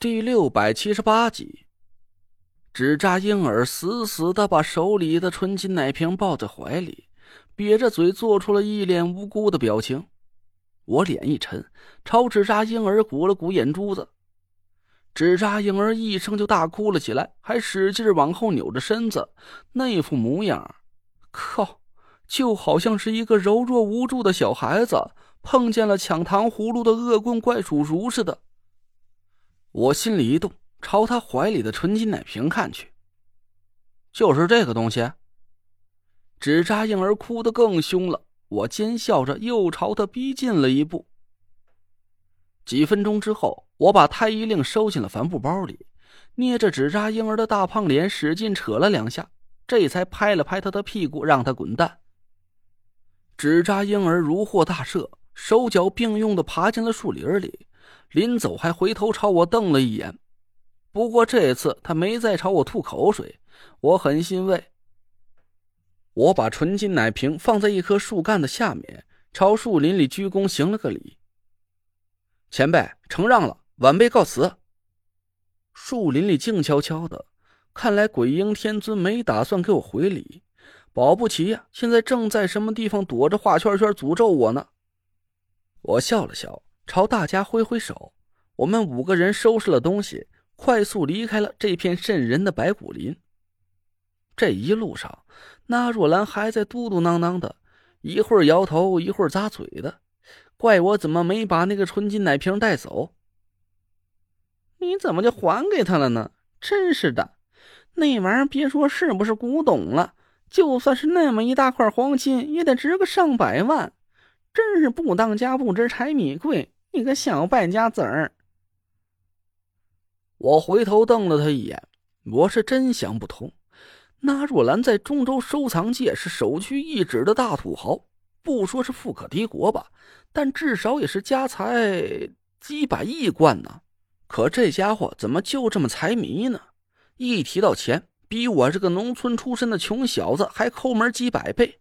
第六百七十八集，纸扎婴儿死死的把手里的纯金奶瓶抱在怀里，瘪着嘴，做出了一脸无辜的表情。我脸一沉，朝纸扎婴儿鼓了鼓眼珠子。纸扎婴儿一声就大哭了起来，还使劲往后扭着身子，那副模样，靠，就好像是一个柔弱无助的小孩子碰见了抢糖葫芦的恶棍怪叔叔似的。我心里一动，朝他怀里的纯金奶瓶看去，就是这个东西。纸扎婴儿哭得更凶了，我奸笑着又朝他逼近了一步。几分钟之后，我把太医令收进了帆布包里，捏着纸扎婴儿的大胖脸，使劲扯了两下，这才拍了拍他的屁股，让他滚蛋。纸扎婴儿如获大赦，手脚并用的爬进了树林里。临走还回头朝我瞪了一眼，不过这次他没再朝我吐口水，我很欣慰。我把纯金奶瓶放在一棵树干的下面，朝树林里鞠躬行了个礼。前辈承让了，晚辈告辞。树林里静悄悄的，看来鬼婴天尊没打算给我回礼，保不齐呀，现在正在什么地方躲着画圈圈诅咒我呢。我笑了笑。朝大家挥挥手，我们五个人收拾了东西，快速离开了这片瘆人的白骨林。这一路上，那若兰还在嘟嘟囔囔的，一会儿摇头，一会儿咂嘴的，怪我怎么没把那个纯金奶瓶带走。你怎么就还给他了呢？真是的，那玩意儿别说是不是古董了，就算是那么一大块黄金，也得值个上百万，真是不当家不知柴米贵。你个小败家子儿！我回头瞪了他一眼，我是真想不通，那若兰在中州收藏界是首屈一指的大土豪，不说是富可敌国吧，但至少也是家财几百亿贯呢。可这家伙怎么就这么财迷呢？一提到钱，比我这个农村出身的穷小子还抠门几百倍。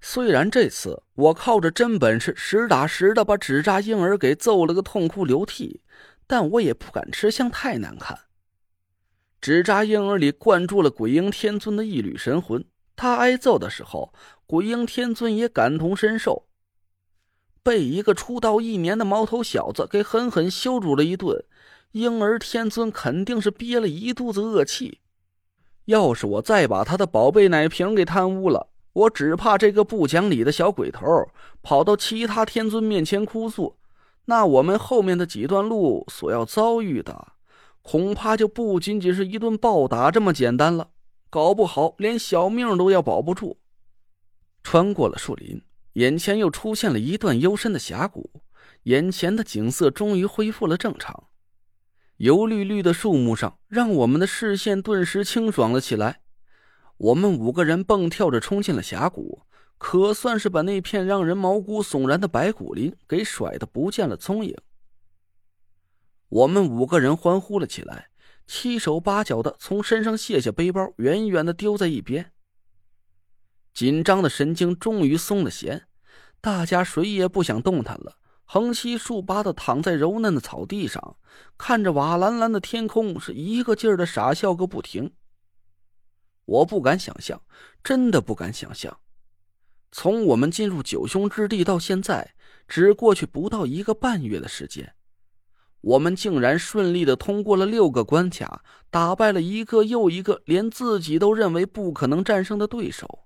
虽然这次我靠着真本事实打实的把纸扎婴儿给揍了个痛哭流涕，但我也不敢吃相太难看。纸扎婴儿里灌注了鬼婴天尊的一缕神魂，他挨揍的时候，鬼婴天尊也感同身受。被一个出道一年的毛头小子给狠狠羞辱了一顿，婴儿天尊肯定是憋了一肚子恶气。要是我再把他的宝贝奶瓶给贪污了，我只怕这个不讲理的小鬼头跑到其他天尊面前哭诉，那我们后面的几段路所要遭遇的，恐怕就不仅仅是一顿暴打这么简单了，搞不好连小命都要保不住。穿过了树林，眼前又出现了一段幽深的峡谷，眼前的景色终于恢复了正常，油绿绿的树木上，让我们的视线顿时清爽了起来。我们五个人蹦跳着冲进了峡谷，可算是把那片让人毛骨悚然的白骨林给甩得不见了踪影。我们五个人欢呼了起来，七手八脚的从身上卸下背包，远远的丢在一边。紧张的神经终于松了弦，大家谁也不想动弹了，横七竖八的躺在柔嫩的草地上，看着瓦蓝蓝的天空，是一个劲儿的傻笑个不停。我不敢想象，真的不敢想象，从我们进入九凶之地到现在，只过去不到一个半月的时间，我们竟然顺利的通过了六个关卡，打败了一个又一个连自己都认为不可能战胜的对手。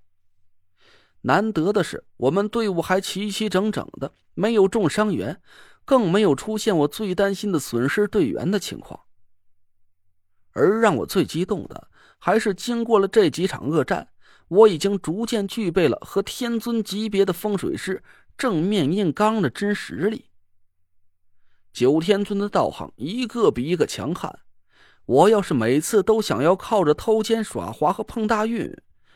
难得的是，我们队伍还齐齐整整的，没有重伤员，更没有出现我最担心的损失队员的情况。而让我最激动的。还是经过了这几场恶战，我已经逐渐具备了和天尊级别的风水师正面硬刚的真实力。九天尊的道行一个比一个强悍，我要是每次都想要靠着偷奸耍滑和碰大运，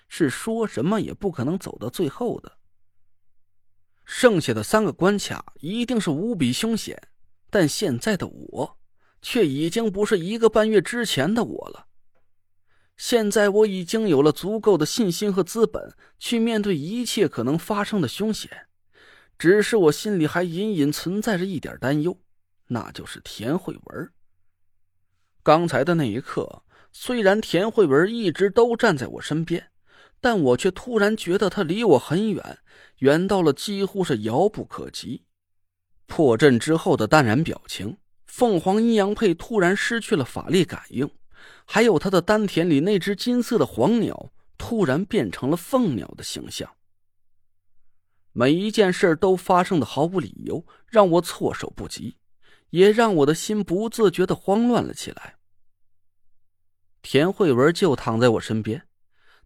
是说什么也不可能走到最后的。剩下的三个关卡一定是无比凶险，但现在的我，却已经不是一个半月之前的我了。现在我已经有了足够的信心和资本去面对一切可能发生的凶险，只是我心里还隐隐存在着一点担忧，那就是田慧文。刚才的那一刻，虽然田慧文一直都站在我身边，但我却突然觉得他离我很远，远到了几乎是遥不可及。破阵之后的淡然表情，凤凰阴阳配突然失去了法力感应，还有他的丹田里那只金色的黄鸟突然变成了凤鸟的形象。每一件事都发生的毫无理由，让我措手不及，也让我的心不自觉的慌乱了起来。田慧文就躺在我身边，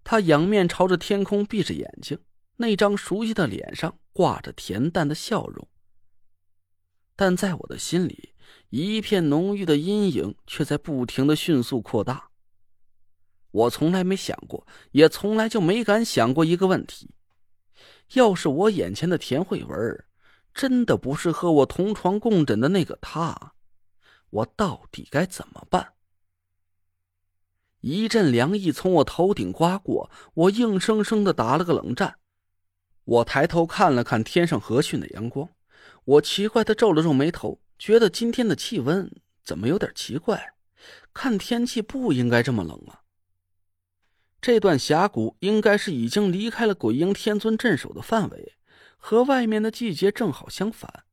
他仰面朝着天空，闭着眼睛，那张熟悉的脸上挂着恬淡的笑容。但在我的心里，一片浓郁的阴影却在不停的迅速扩大。我从来没想过，也从来就没敢想过一个问题。要是我眼前的田慧文真的不是和我同床共枕的那个她，我到底该怎么办？一阵凉意从我头顶刮过，我硬生生的打了个冷战。我抬头看了看天上和煦的阳光，我奇怪的皱了皱眉头，觉得今天的气温怎么有点奇怪？看天气不应该这么冷啊。这段峡谷应该是已经离开了鬼婴天尊镇守的范围，和外面的季节正好相反。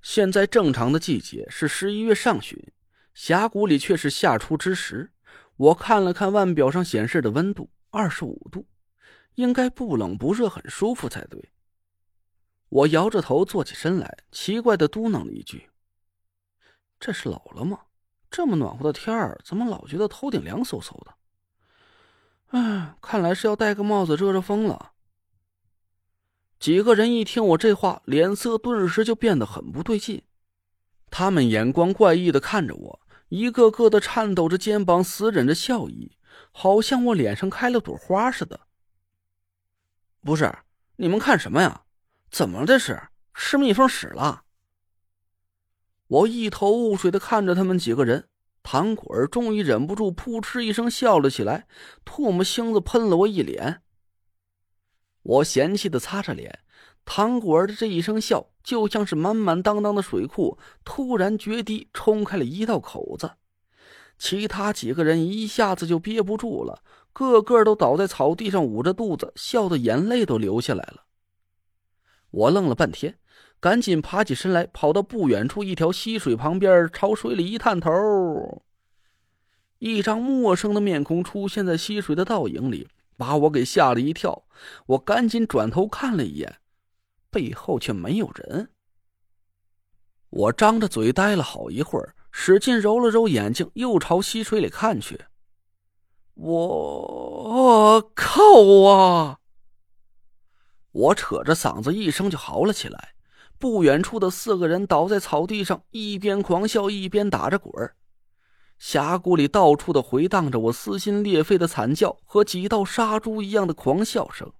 现在正常的季节是十一月上旬，峡谷里却是夏初之时。我看了看腕表上显示的温度，二十五度，应该不冷不热，很舒服才对。我摇着头坐起身来，奇怪的嘟囔了一句：“这是老了吗？这么暖和的天儿，怎么老觉得头顶凉飕飕的？”唉，看来是要戴个帽子遮遮风了。几个人一听我这话，脸色顿时就变得很不对劲，他们眼光怪异的看着我，一个个的颤抖着肩膀，死忍着笑意，好像我脸上开了朵花似的。不是，你们看什么呀？怎么了？这是吃蜜蜂屎了？我一头雾水的看着他们几个人。唐果儿终于忍不住，扑哧一声笑了起来，唾沫星子喷了我一脸。我嫌弃的擦着脸，唐果儿的这一声笑，就像是满满当当的水库突然决堤，冲开了一道口子。其他几个人一下子就憋不住了，个个都倒在草地上，捂着肚子，笑得眼泪都流下来了。我愣了半天。赶紧爬起身来，跑到不远处一条溪水旁边，朝水里一探头。一张陌生的面孔出现在溪水的倒影里，把我给吓了一跳。我赶紧转头看了一眼，背后却没有人。我张着嘴呆了好一会儿，使劲揉了揉眼睛，又朝溪水里看去。我靠啊！我扯着嗓子一声就嚎了起来。不远处的四个人倒在草地上，一边狂笑一边打着滚。峡谷里到处的回荡着我撕心裂肺的惨叫和几道杀猪一样的狂笑声。